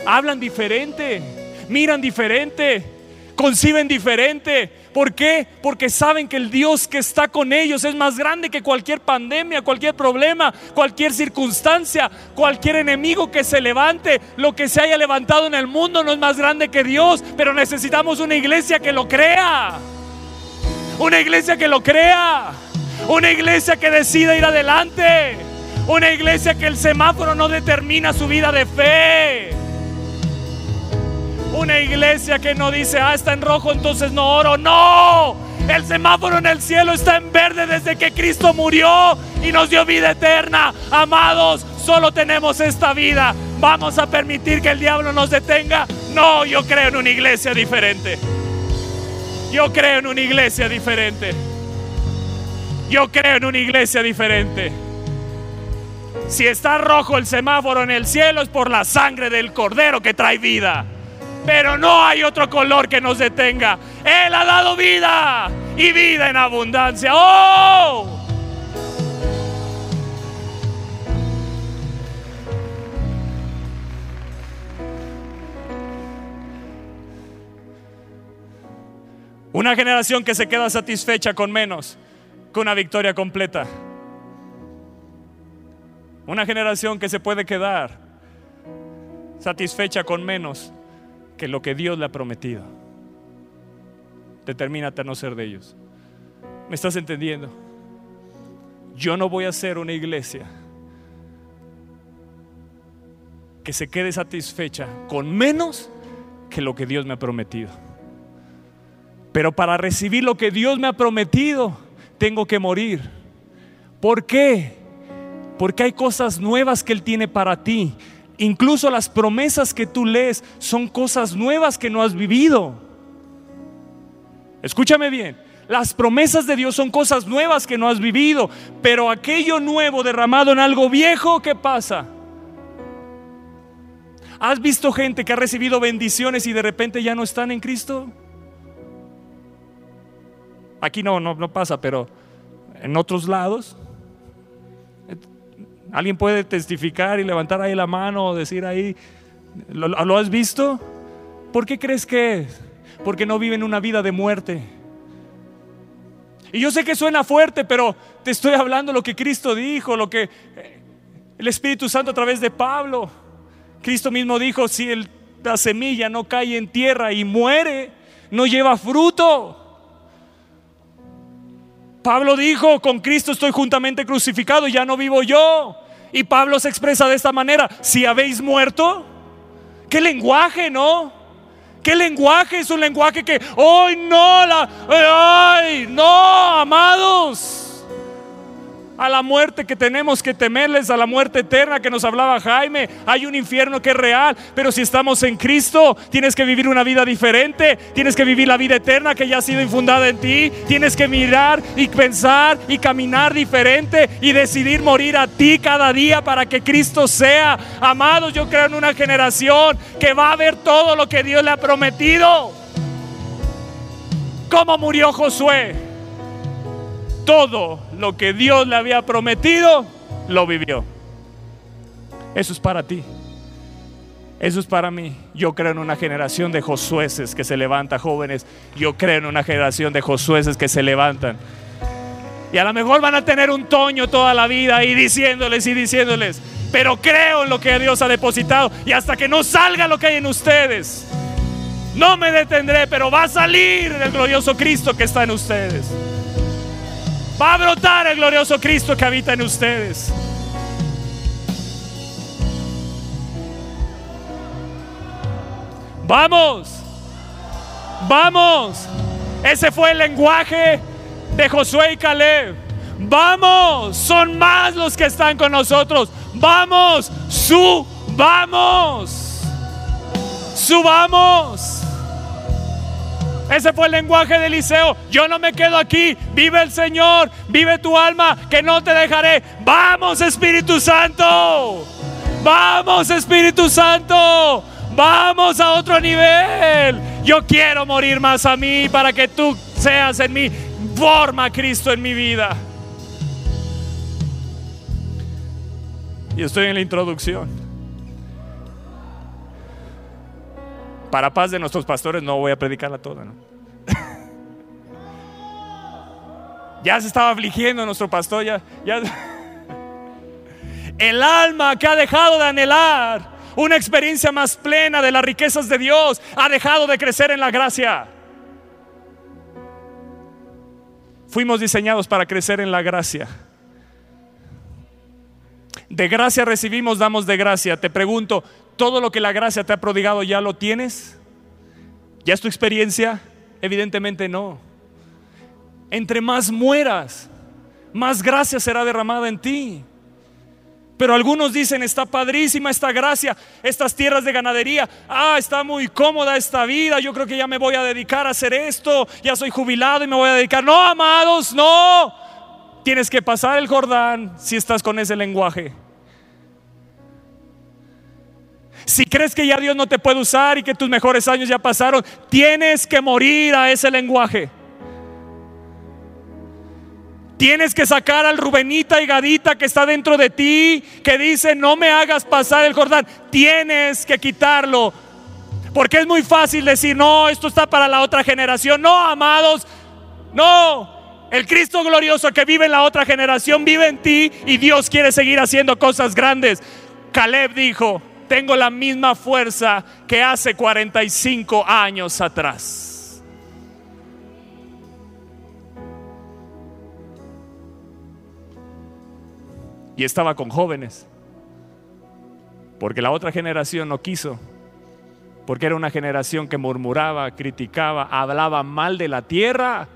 Hablan diferente, miran diferente, conciben diferente. ¿Por qué? Porque saben que el Dios que está con ellos es más grande que cualquier pandemia, cualquier problema, cualquier circunstancia, cualquier enemigo que se levante. Lo que se haya levantado en el mundo no es más grande que Dios, pero necesitamos una iglesia que lo crea. Una iglesia que lo crea. Una iglesia que decida ir adelante. Una iglesia que el semáforo no determina su vida de fe. Una iglesia que no dice, ah, está en rojo, entonces no oro. No, el semáforo en el cielo está en verde desde que Cristo murió y nos dio vida eterna. Amados, solo tenemos esta vida. ¿Vamos a permitir que el diablo nos detenga? No, yo creo en una iglesia diferente. Yo creo en una iglesia diferente. Yo creo en una iglesia diferente. Si está rojo el semáforo en el cielo es por la sangre del cordero que trae vida pero no hay otro color que nos detenga. Él ha dado vida y vida en abundancia. ¡Oh! Una generación que se queda satisfecha con menos que una victoria completa. Una generación que se puede quedar satisfecha con menos que lo que Dios le ha prometido. Determínate a no ser de ellos. ¿Me estás entendiendo? Yo no voy a ser una iglesia que se quede satisfecha con menos que lo que Dios me ha prometido. Pero para recibir lo que Dios me ha prometido, tengo que morir. ¿Por qué? Porque hay cosas nuevas que Él tiene para ti. Incluso las promesas que tú lees son cosas nuevas que no has vivido. Escúchame bien, las promesas de Dios son cosas nuevas que no has vivido, pero aquello nuevo derramado en algo viejo, ¿qué pasa? ¿Has visto gente que ha recibido bendiciones y de repente ya no están en Cristo? Aquí no, no, no pasa, pero en otros lados. ¿Alguien puede testificar y levantar ahí la mano o decir ahí, ¿lo, has visto? ¿Por qué crees que es? Porque no viven una vida de muerte. Y yo sé que suena fuerte, pero te estoy hablando lo que Cristo dijo, lo que eh, el Espíritu Santo a través de Pablo. Cristo mismo dijo, si la semilla no cae en tierra y muere, no lleva fruto. Pablo dijo, con Cristo estoy juntamente crucificado, ya no vivo yo. Y Pablo se expresa de esta manera, si habéis muerto, qué lenguaje, ¿no? ¿Qué lenguaje? Es un lenguaje que, hoy no, la, ay, no, amados a la muerte que tenemos que temerles, a la muerte eterna que nos hablaba Jaime. Hay un infierno que es real, pero si estamos en Cristo, tienes que vivir una vida diferente, tienes que vivir la vida eterna que ya ha sido infundada en ti, tienes que mirar y pensar y caminar diferente y decidir morir a ti cada día para que Cristo sea. Amados, yo creo en una generación que va a ver todo lo que Dios le ha prometido. ¿Cómo murió Josué? Todo lo que Dios le había prometido, lo vivió. Eso es para ti. Eso es para mí. Yo creo en una generación de Josueces que se levanta, jóvenes. Yo creo en una generación de Josueces que se levantan. Y a lo mejor van a tener un toño toda la vida y diciéndoles y diciéndoles. Pero creo en lo que Dios ha depositado. Y hasta que no salga lo que hay en ustedes, no me detendré, pero va a salir el glorioso Cristo que está en ustedes. Va a brotar el glorioso Cristo que habita en ustedes. Vamos, vamos. Ese fue el lenguaje de Josué y Caleb. Vamos, son más los que están con nosotros. Vamos, subamos. Subamos. Ese fue el lenguaje de Eliseo. Yo no me quedo aquí. Vive el Señor. Vive tu alma. Que no te dejaré. Vamos, Espíritu Santo. Vamos, Espíritu Santo. Vamos a otro nivel. Yo quiero morir más a mí para que tú seas en mí. Forma Cristo en mi vida. Y estoy en la introducción. Para paz de nuestros pastores no voy a predicarla toda. [LAUGHS] ya se estaba afligiendo nuestro pastor. Ya, ya. [LAUGHS] El alma que ha dejado de anhelar una experiencia más plena de las riquezas de Dios, ha dejado de crecer en la gracia. Fuimos diseñados para crecer en la gracia. De gracia recibimos, damos de gracia. Te pregunto, ¿todo lo que la gracia te ha prodigado ya lo tienes? ¿Ya es tu experiencia? Evidentemente no. Entre más mueras, más gracia será derramada en ti. Pero algunos dicen, está padrísima esta gracia, estas tierras de ganadería, ah, está muy cómoda esta vida, yo creo que ya me voy a dedicar a hacer esto, ya soy jubilado y me voy a dedicar. No, amados, no. Tienes que pasar el Jordán si estás con ese lenguaje. Si crees que ya Dios no te puede usar y que tus mejores años ya pasaron, tienes que morir a ese lenguaje. Tienes que sacar al Rubenita y Gadita que está dentro de ti, que dice, no me hagas pasar el Jordán. Tienes que quitarlo. Porque es muy fácil decir, no, esto está para la otra generación. No, amados, no. El Cristo glorioso que vive en la otra generación vive en ti y Dios quiere seguir haciendo cosas grandes. Caleb dijo, tengo la misma fuerza que hace 45 años atrás. y estaba con jóvenes. Porque la otra generación no quiso. Porque era una generación que murmuraba, criticaba, hablaba mal de la tierra.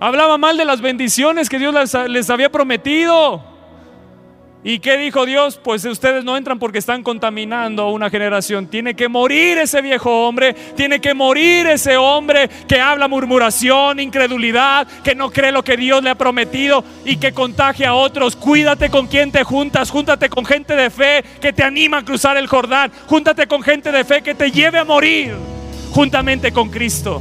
Hablaba mal de las bendiciones que Dios les, había prometido. ¿Y qué dijo Dios? Pues ustedes no entran porque están contaminando una generación. Tiene que morir ese viejo hombre, tiene que morir ese hombre que habla murmuración, incredulidad, que no cree lo que Dios le ha prometido y que contagia a otros. Cuídate con quien te juntas, júntate con gente de fe que te anima a cruzar el Jordán, júntate con gente de fe que te lleve a morir juntamente con Cristo.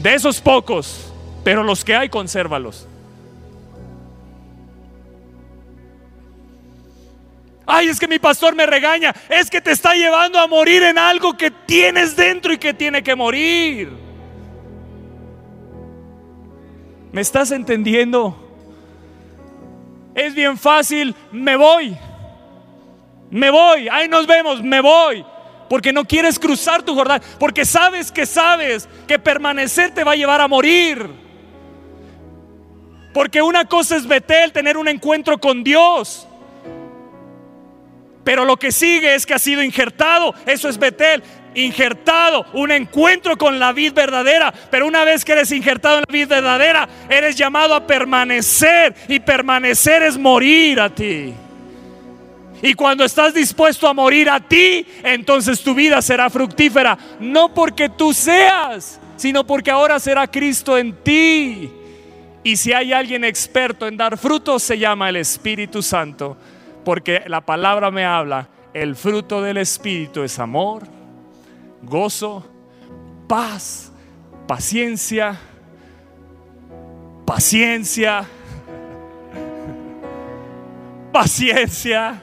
De esos pocos, pero los que hay, consérvalos. Ay, es que mi pastor me regaña. Es que te está llevando a morir en algo que tienes dentro y que tiene que morir. ¿Me estás entendiendo? Es bien fácil, me voy. Me voy, ahí nos vemos, me voy. Porque no quieres cruzar tu Jordán. Porque sabes que sabes que permanecer te va a llevar a morir. Porque una cosa es Betel, tener un encuentro con Dios. Pero lo que sigue es que ha sido injertado. Eso es Betel. Injertado, un encuentro con la vid verdadera. Pero una vez que eres injertado en la vid verdadera, eres llamado a permanecer. Y permanecer es morir a ti. Y cuando estás dispuesto a morir a ti, entonces tu vida será fructífera. No porque tú seas, sino porque ahora será Cristo en ti. Y si hay alguien experto en dar frutos, se llama el Espíritu Santo porque la palabra me habla, el fruto del Espíritu es amor, gozo, paz, paciencia, paciencia, [LAUGHS] paciencia,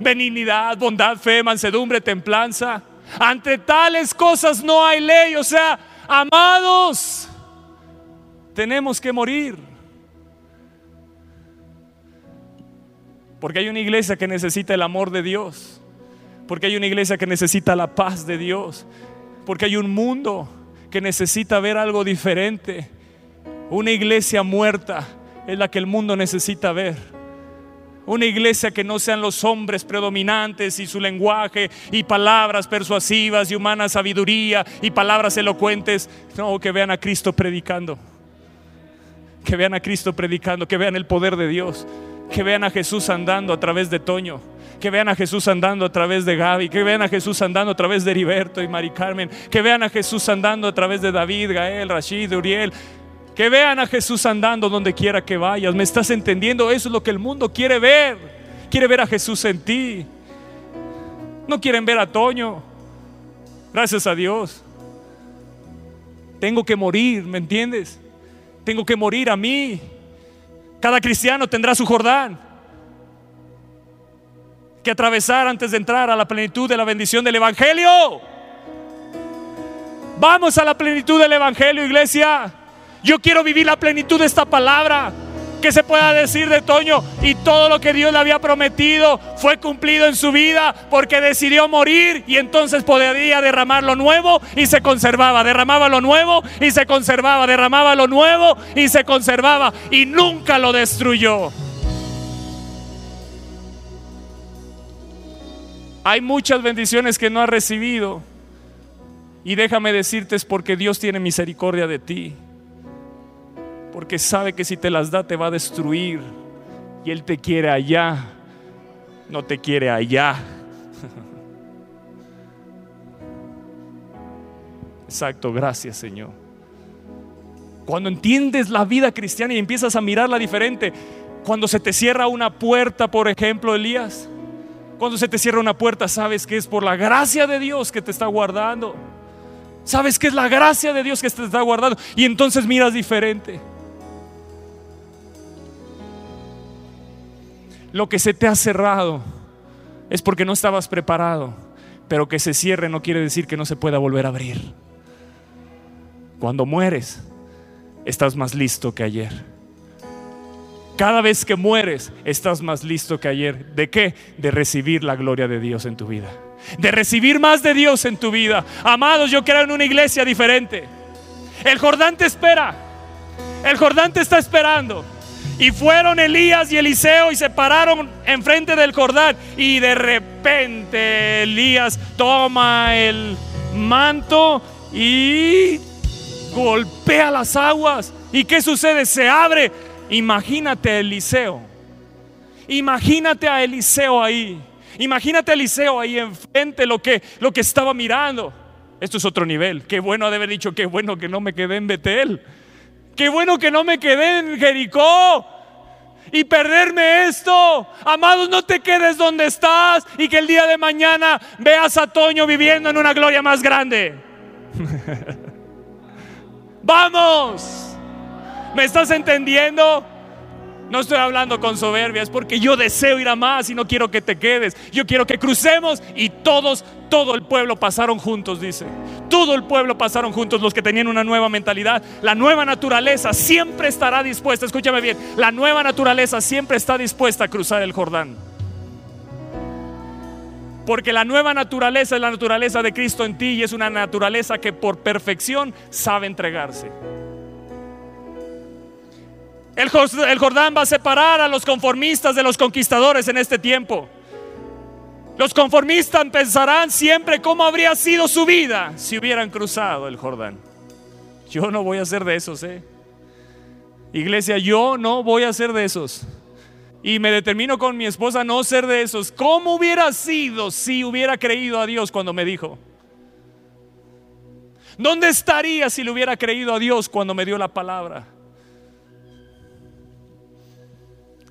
benignidad, bondad, fe, mansedumbre, templanza. Ante tales cosas no hay ley. O sea, amados, tenemos que morir. Porque hay una iglesia que necesita el amor de Dios. Porque hay una iglesia que necesita la paz de Dios. Porque hay un mundo que necesita ver algo diferente. Una iglesia muerta es la que el mundo necesita ver. Una iglesia que no sean los hombres predominantes y su lenguaje y palabras persuasivas y humana sabiduría y palabras elocuentes. No, que vean a Cristo predicando. Que vean a Cristo predicando, que vean el poder de Dios. Que vean a Jesús andando a través de Toño. Que vean a Jesús andando a través de Gaby. Que vean a Jesús andando a través de Heriberto y Mari Carmen. Que vean a Jesús andando a través de David, Gael, Rashid, Uriel. Que vean a Jesús andando donde quiera que vayas. ¿Me estás entendiendo? Eso es lo que el mundo quiere ver. Quiere ver a Jesús en ti. No quieren ver a Toño. Gracias a Dios. Tengo que morir, ¿me entiendes? Tengo que morir a mí. Cada cristiano tendrá su Jordán que atravesar antes de entrar a la plenitud de la bendición del Evangelio. Vamos a la plenitud del Evangelio, iglesia. Yo quiero vivir la plenitud de esta palabra. Que se pueda decir de Toño y todo lo que Dios le había prometido fue cumplido en su vida porque decidió morir y entonces podría derramar lo nuevo y se conservaba. Derramaba lo nuevo y se conservaba. Derramaba lo nuevo y se conservaba y nunca lo destruyó. Hay muchas bendiciones que no has recibido. Y déjame decirte es porque Dios tiene misericordia de ti porque sabe que si te las da te va a destruir. Y Él te quiere allá, no te quiere allá. [LAUGHS] Exacto, gracias Señor. Cuando entiendes la vida cristiana y empiezas a mirarla diferente, cuando se te cierra una puerta, por ejemplo, Elías, cuando se te cierra una puerta, sabes que es por la gracia de Dios que te está guardando. Sabes que es la gracia de Dios que te está guardando. Y entonces miras diferente. Lo que se te ha cerrado es porque no estabas preparado, pero que se cierre no quiere decir que no se pueda volver a abrir. Cuando mueres, estás más listo que ayer. Cada vez que mueres, estás más listo que ayer. ¿De qué? De recibir la gloria de Dios en tu vida. De recibir más de Dios en tu vida. Amados, yo quiero en una iglesia diferente. El Jordán te espera. El Jordán te está esperando. Y fueron Elías y Eliseo y se pararon enfrente del Jordán. Y de repente Elías toma el manto y golpea las aguas. ¿Y qué sucede? Se abre. Imagínate a Eliseo. Imagínate a Eliseo ahí. Imagínate a Eliseo ahí enfrente lo que, lo que estaba mirando. Esto es otro nivel. Qué bueno de haber dicho, qué bueno que no me quedé en Betel. Qué bueno que no me quedé en Jericó y perderme esto. Amados, no te quedes donde estás y que el día de mañana veas a Toño viviendo en una gloria más grande. [LAUGHS] Vamos. ¿Me estás entendiendo? No estoy hablando con soberbia, es porque yo deseo ir a más y no quiero que te quedes. Yo quiero que crucemos y todos, todo el pueblo pasaron juntos, dice. Todo el pueblo pasaron juntos, los que tenían una nueva mentalidad. La nueva naturaleza siempre estará dispuesta, escúchame bien, la nueva naturaleza siempre está dispuesta a cruzar el Jordán. Porque la nueva naturaleza es la naturaleza de Cristo en ti y es una naturaleza que por perfección sabe entregarse. El Jordán va a separar a los conformistas de los conquistadores en este tiempo. Los conformistas pensarán siempre cómo habría sido su vida si hubieran cruzado el Jordán. Yo no voy a ser de esos, ¿eh? Iglesia, yo no voy a ser de esos. Y me determino con mi esposa no ser de esos. ¿Cómo hubiera sido si hubiera creído a Dios cuando me dijo? ¿Dónde estaría si le hubiera creído a Dios cuando me dio la palabra?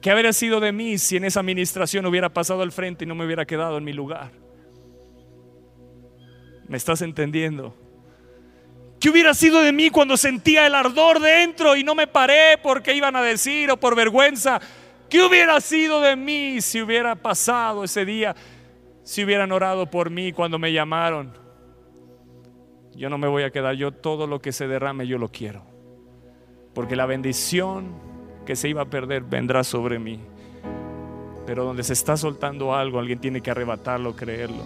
¿Qué habría sido de mí si en esa administración hubiera pasado al frente y no me hubiera quedado en mi lugar? ¿Me estás entendiendo? ¿Qué hubiera sido de mí cuando sentía el ardor dentro y no me paré porque iban a decir o por vergüenza? ¿Qué hubiera sido de mí si hubiera pasado ese día? Si hubieran orado por mí cuando me llamaron. Yo no me voy a quedar, yo todo lo que se derrame yo lo quiero. Porque la bendición que se iba a perder vendrá sobre mí. Pero donde se está soltando algo, alguien tiene que arrebatarlo, creerlo.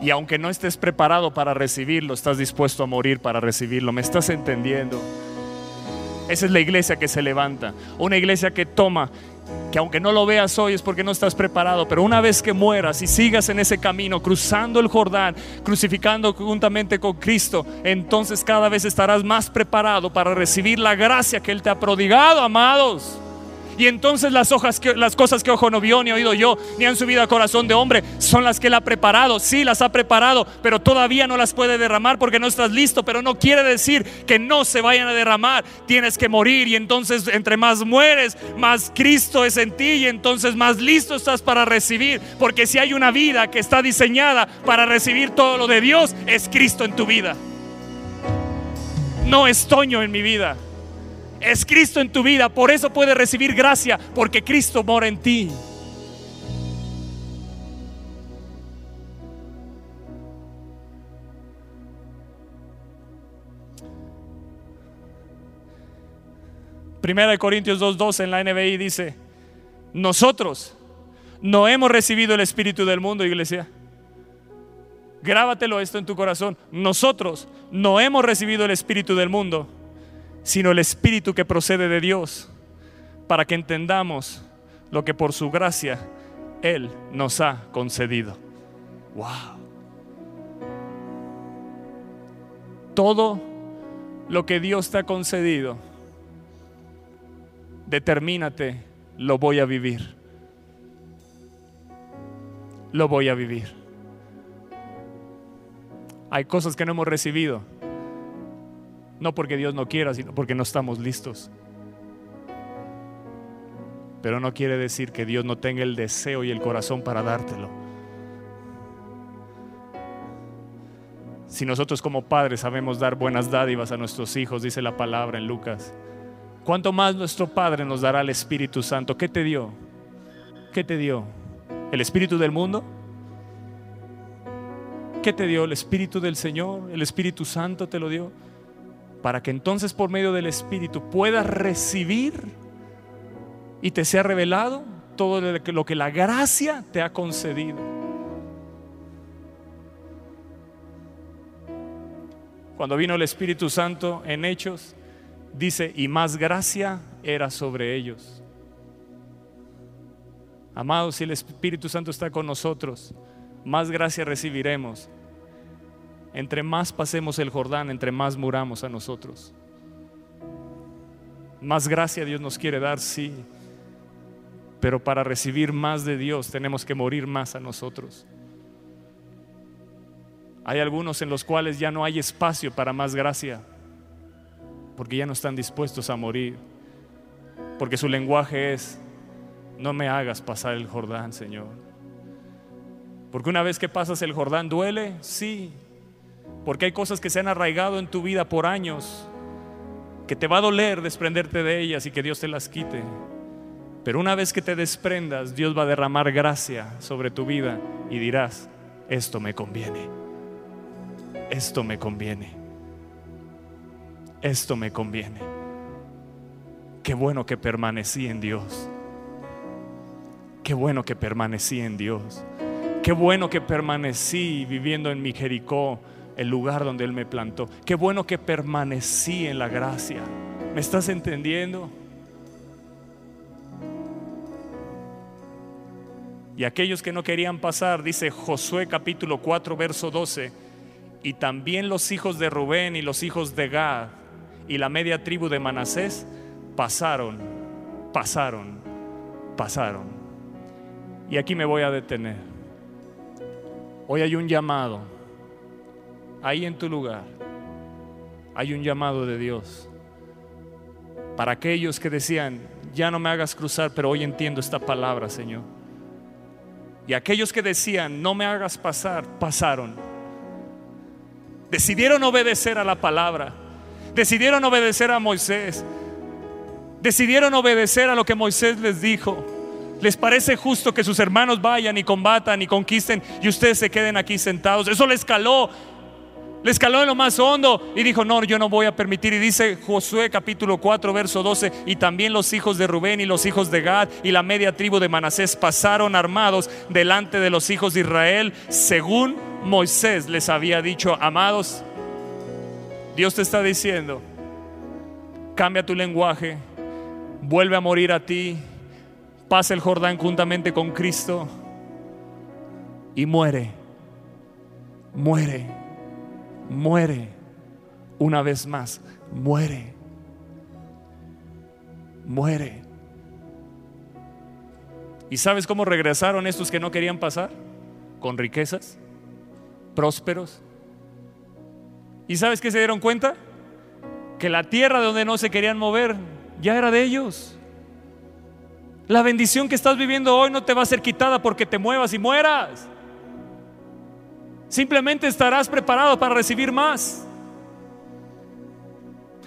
Y aunque no estés preparado para recibirlo, estás dispuesto a morir para recibirlo. ¿Me estás entendiendo? Esa es la iglesia que se levanta. Una iglesia que toma, que aunque no lo veas hoy es porque no estás preparado, pero una vez que mueras y sigas en ese camino, cruzando el Jordán, crucificando juntamente con Cristo, entonces cada vez estarás más preparado para recibir la gracia que Él te ha prodigado, amados. Y entonces las, hojas que, las cosas que ojo no vio, ni oído yo, ni han subido a corazón de hombre, son las que Él ha preparado. Sí, las ha preparado, pero todavía no las puede derramar porque no estás listo. Pero no quiere decir que no se vayan a derramar. Tienes que morir y entonces entre más mueres, más Cristo es en ti y entonces más listo estás para recibir. Porque si hay una vida que está diseñada para recibir todo lo de Dios, es Cristo en tu vida. No es Toño en mi vida es Cristo en tu vida. Por eso puedes recibir gracia, porque Cristo mora en ti. Primera de Corintios 2.12 en la NBI dice, nosotros no hemos recibido el Espíritu del mundo, iglesia. Grábatelo esto en tu corazón. Nosotros no hemos recibido el Espíritu del mundo sino el Espíritu que procede de Dios, para que entendamos lo que por su gracia Él nos ha concedido. Wow. Todo lo que Dios te ha concedido, determínate, lo voy a vivir. Lo voy a vivir. Hay cosas que no hemos recibido no porque Dios no quiera, sino porque no estamos listos. Pero no quiere decir que Dios no tenga el deseo y el corazón para dártelo. Si nosotros como padres sabemos dar buenas dádivas a nuestros hijos, dice la palabra en Lucas, ¿cuánto más nuestro Padre nos dará el Espíritu Santo? ¿Qué te dio? ¿Qué te dio? ¿El Espíritu del mundo? ¿Qué te dio? ¿El Espíritu del Señor? ¿El Espíritu Santo te lo dio? Para que entonces por medio del Espíritu puedas recibir y te sea revelado todo lo que la gracia te ha concedido. Cuando vino el Espíritu Santo en Hechos, dice, y más gracia era sobre ellos. Amados, si el Espíritu Santo está con nosotros, más gracia recibiremos entre más pasemos el Jordán, entre más muramos a nosotros. Más gracia Dios nos quiere dar, sí. Pero para recibir más de Dios tenemos que morir más a nosotros. Hay algunos en los cuales ya no hay espacio para más gracia, porque ya no están dispuestos a morir, porque su lenguaje es, no me hagas pasar el Jordán, Señor. Porque una vez que pasas el Jordán duele, sí, porque hay cosas que se han arraigado en tu vida por años, que te va a doler desprenderte de ellas y que Dios te las quite. Pero una vez que te desprendas, Dios va a derramar gracia sobre tu vida y dirás, esto me conviene, esto me conviene, esto me conviene. Qué bueno que permanecí en Dios. Qué bueno que permanecí en Dios. Qué bueno que permanecí viviendo en mi Jericó el lugar donde Él me plantó. Qué bueno que permanecí en la gracia. ¿Me estás entendiendo? Y aquellos que no querían pasar, dice Josué capítulo 4, verso 12, y también los hijos de Rubén y los hijos de Gad y la media tribu de Manasés pasaron, pasaron, pasaron. Y aquí me voy a detener. Hoy hay un llamado ahí en tu lugar, hay un llamado de Dios. Para aquellos que decían, ya no me hagas cruzar, pero hoy entiendo esta palabra, Señor. Y aquellos que decían, no me hagas pasar, pasaron. Decidieron obedecer a la palabra. Decidieron obedecer a Moisés. Decidieron obedecer a lo que Moisés les dijo. ¿Les parece justo que sus hermanos vayan y combatan y conquisten y ustedes se queden aquí sentados? Eso les caló. Les caló en lo más hondo y dijo, no, yo no voy a permitir. Y dice Josué capítulo 4, verso 12, y también los hijos de Rubén y los hijos de Gad y la media tribu de Manasés pasaron armados delante de los hijos de Israel, según Moisés les había dicho, amados, Dios te está diciendo, cambia tu lenguaje, vuelve a morir a ti, pasa el Jordán juntamente con Cristo y muere, muere, muere, una vez más, muere, muere. ¿Y sabes cómo regresaron estos que no querían pasar? Con riquezas, prósperos. ¿Y sabes qué se dieron cuenta? Que la tierra de donde no se querían mover ya era de ellos. La bendición que estás viviendo hoy no te va a ser quitada porque te muevas y mueras. Simplemente estarás preparado para recibir más.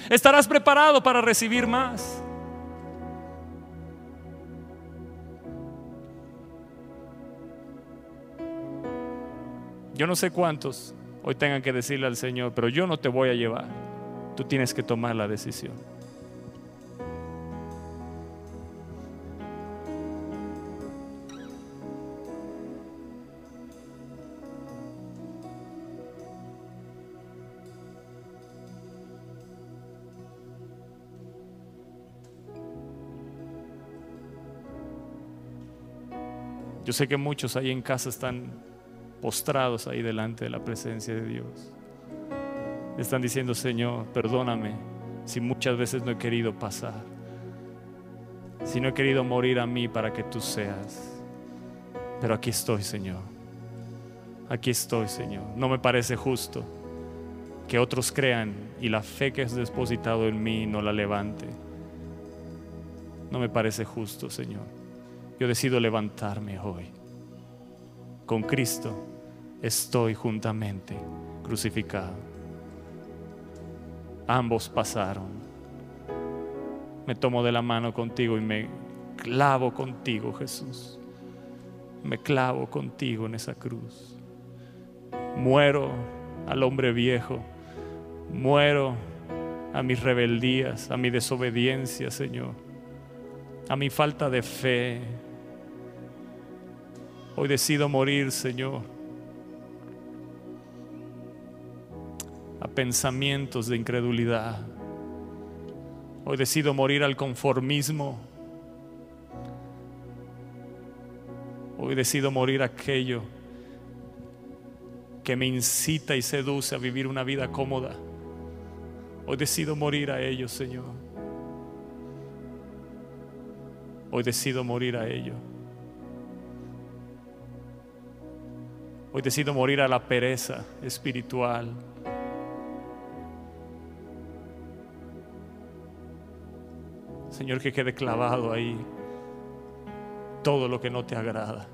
Estarás preparado para recibir más. Yo no sé cuántos hoy tengan que decirle al Señor, pero yo no te voy a llevar. Tú tienes que tomar la decisión. Sé que muchos ahí en casa están postrados ahí delante de la presencia de Dios. Están diciendo, Señor, perdóname si muchas veces no he querido pasar, si no he querido morir a mí para que tú seas. Pero aquí estoy, Señor. Aquí estoy, Señor. No me parece justo que otros crean y la fe que has depositado en mí no la levante. No me parece justo, Señor. Yo decido levantarme hoy. Con Cristo estoy juntamente crucificado. Ambos pasaron. Me tomo de la mano contigo y me clavo contigo, Jesús. Me clavo contigo en esa cruz. Muero al hombre viejo. Muero a mis rebeldías, a mi desobediencia, Señor. A mi falta de fe, Hoy decido morir, Señor, a pensamientos de incredulidad. Hoy decido morir al conformismo. Hoy decido morir aquello que me incita y seduce a vivir una vida cómoda. Hoy decido morir a ello, Señor. Hoy decido morir a ello. Hoy decido morir a la pereza espiritual. Señor, que quede clavado ahí todo lo que no te agrada.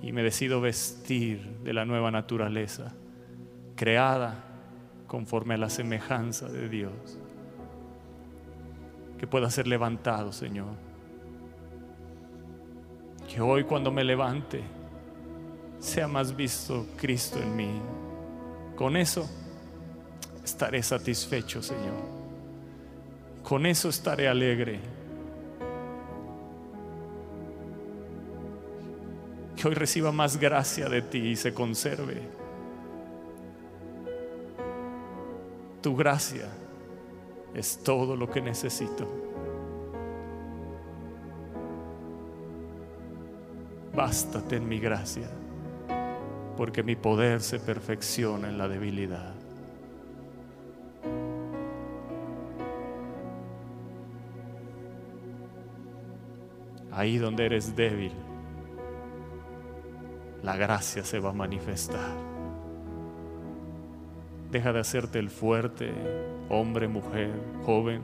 Y me decido vestir de la nueva naturaleza, creada conforme a la semejanza de Dios. Que pueda ser levantado, Señor. Que hoy cuando me levante, sea más visto Cristo en mí. Con eso estaré satisfecho, Señor. Con eso estaré alegre. Que hoy reciba más gracia de ti y se conserve. Tu gracia es todo lo que necesito. Bástate en mi gracia porque mi poder se perfecciona en la debilidad. Ahí donde eres débil, la gracia se va a manifestar. Deja de hacerte el fuerte, hombre, mujer, joven.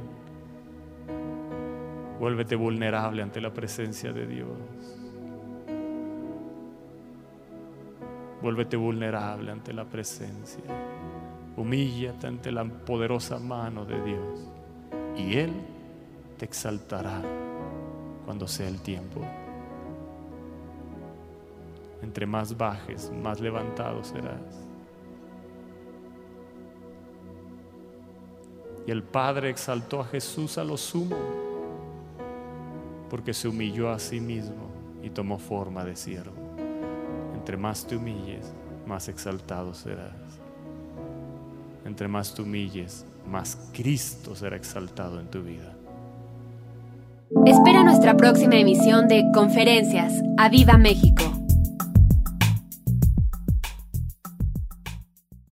Vuélvete vulnerable ante la presencia de Dios. Vuélvete vulnerable ante la presencia. Humíllate ante la poderosa mano de Dios. Y Él te exaltará cuando sea el tiempo. Entre más bajes, más levantado serás. Y el Padre exaltó a Jesús a lo sumo, porque se humilló a sí mismo y tomó forma de siervo. Entre más te humilles, más exaltado serás. Entre más te humilles, más Cristo será exaltado en tu vida. Espera nuestra próxima emisión de Conferencias. ¡A Viva México!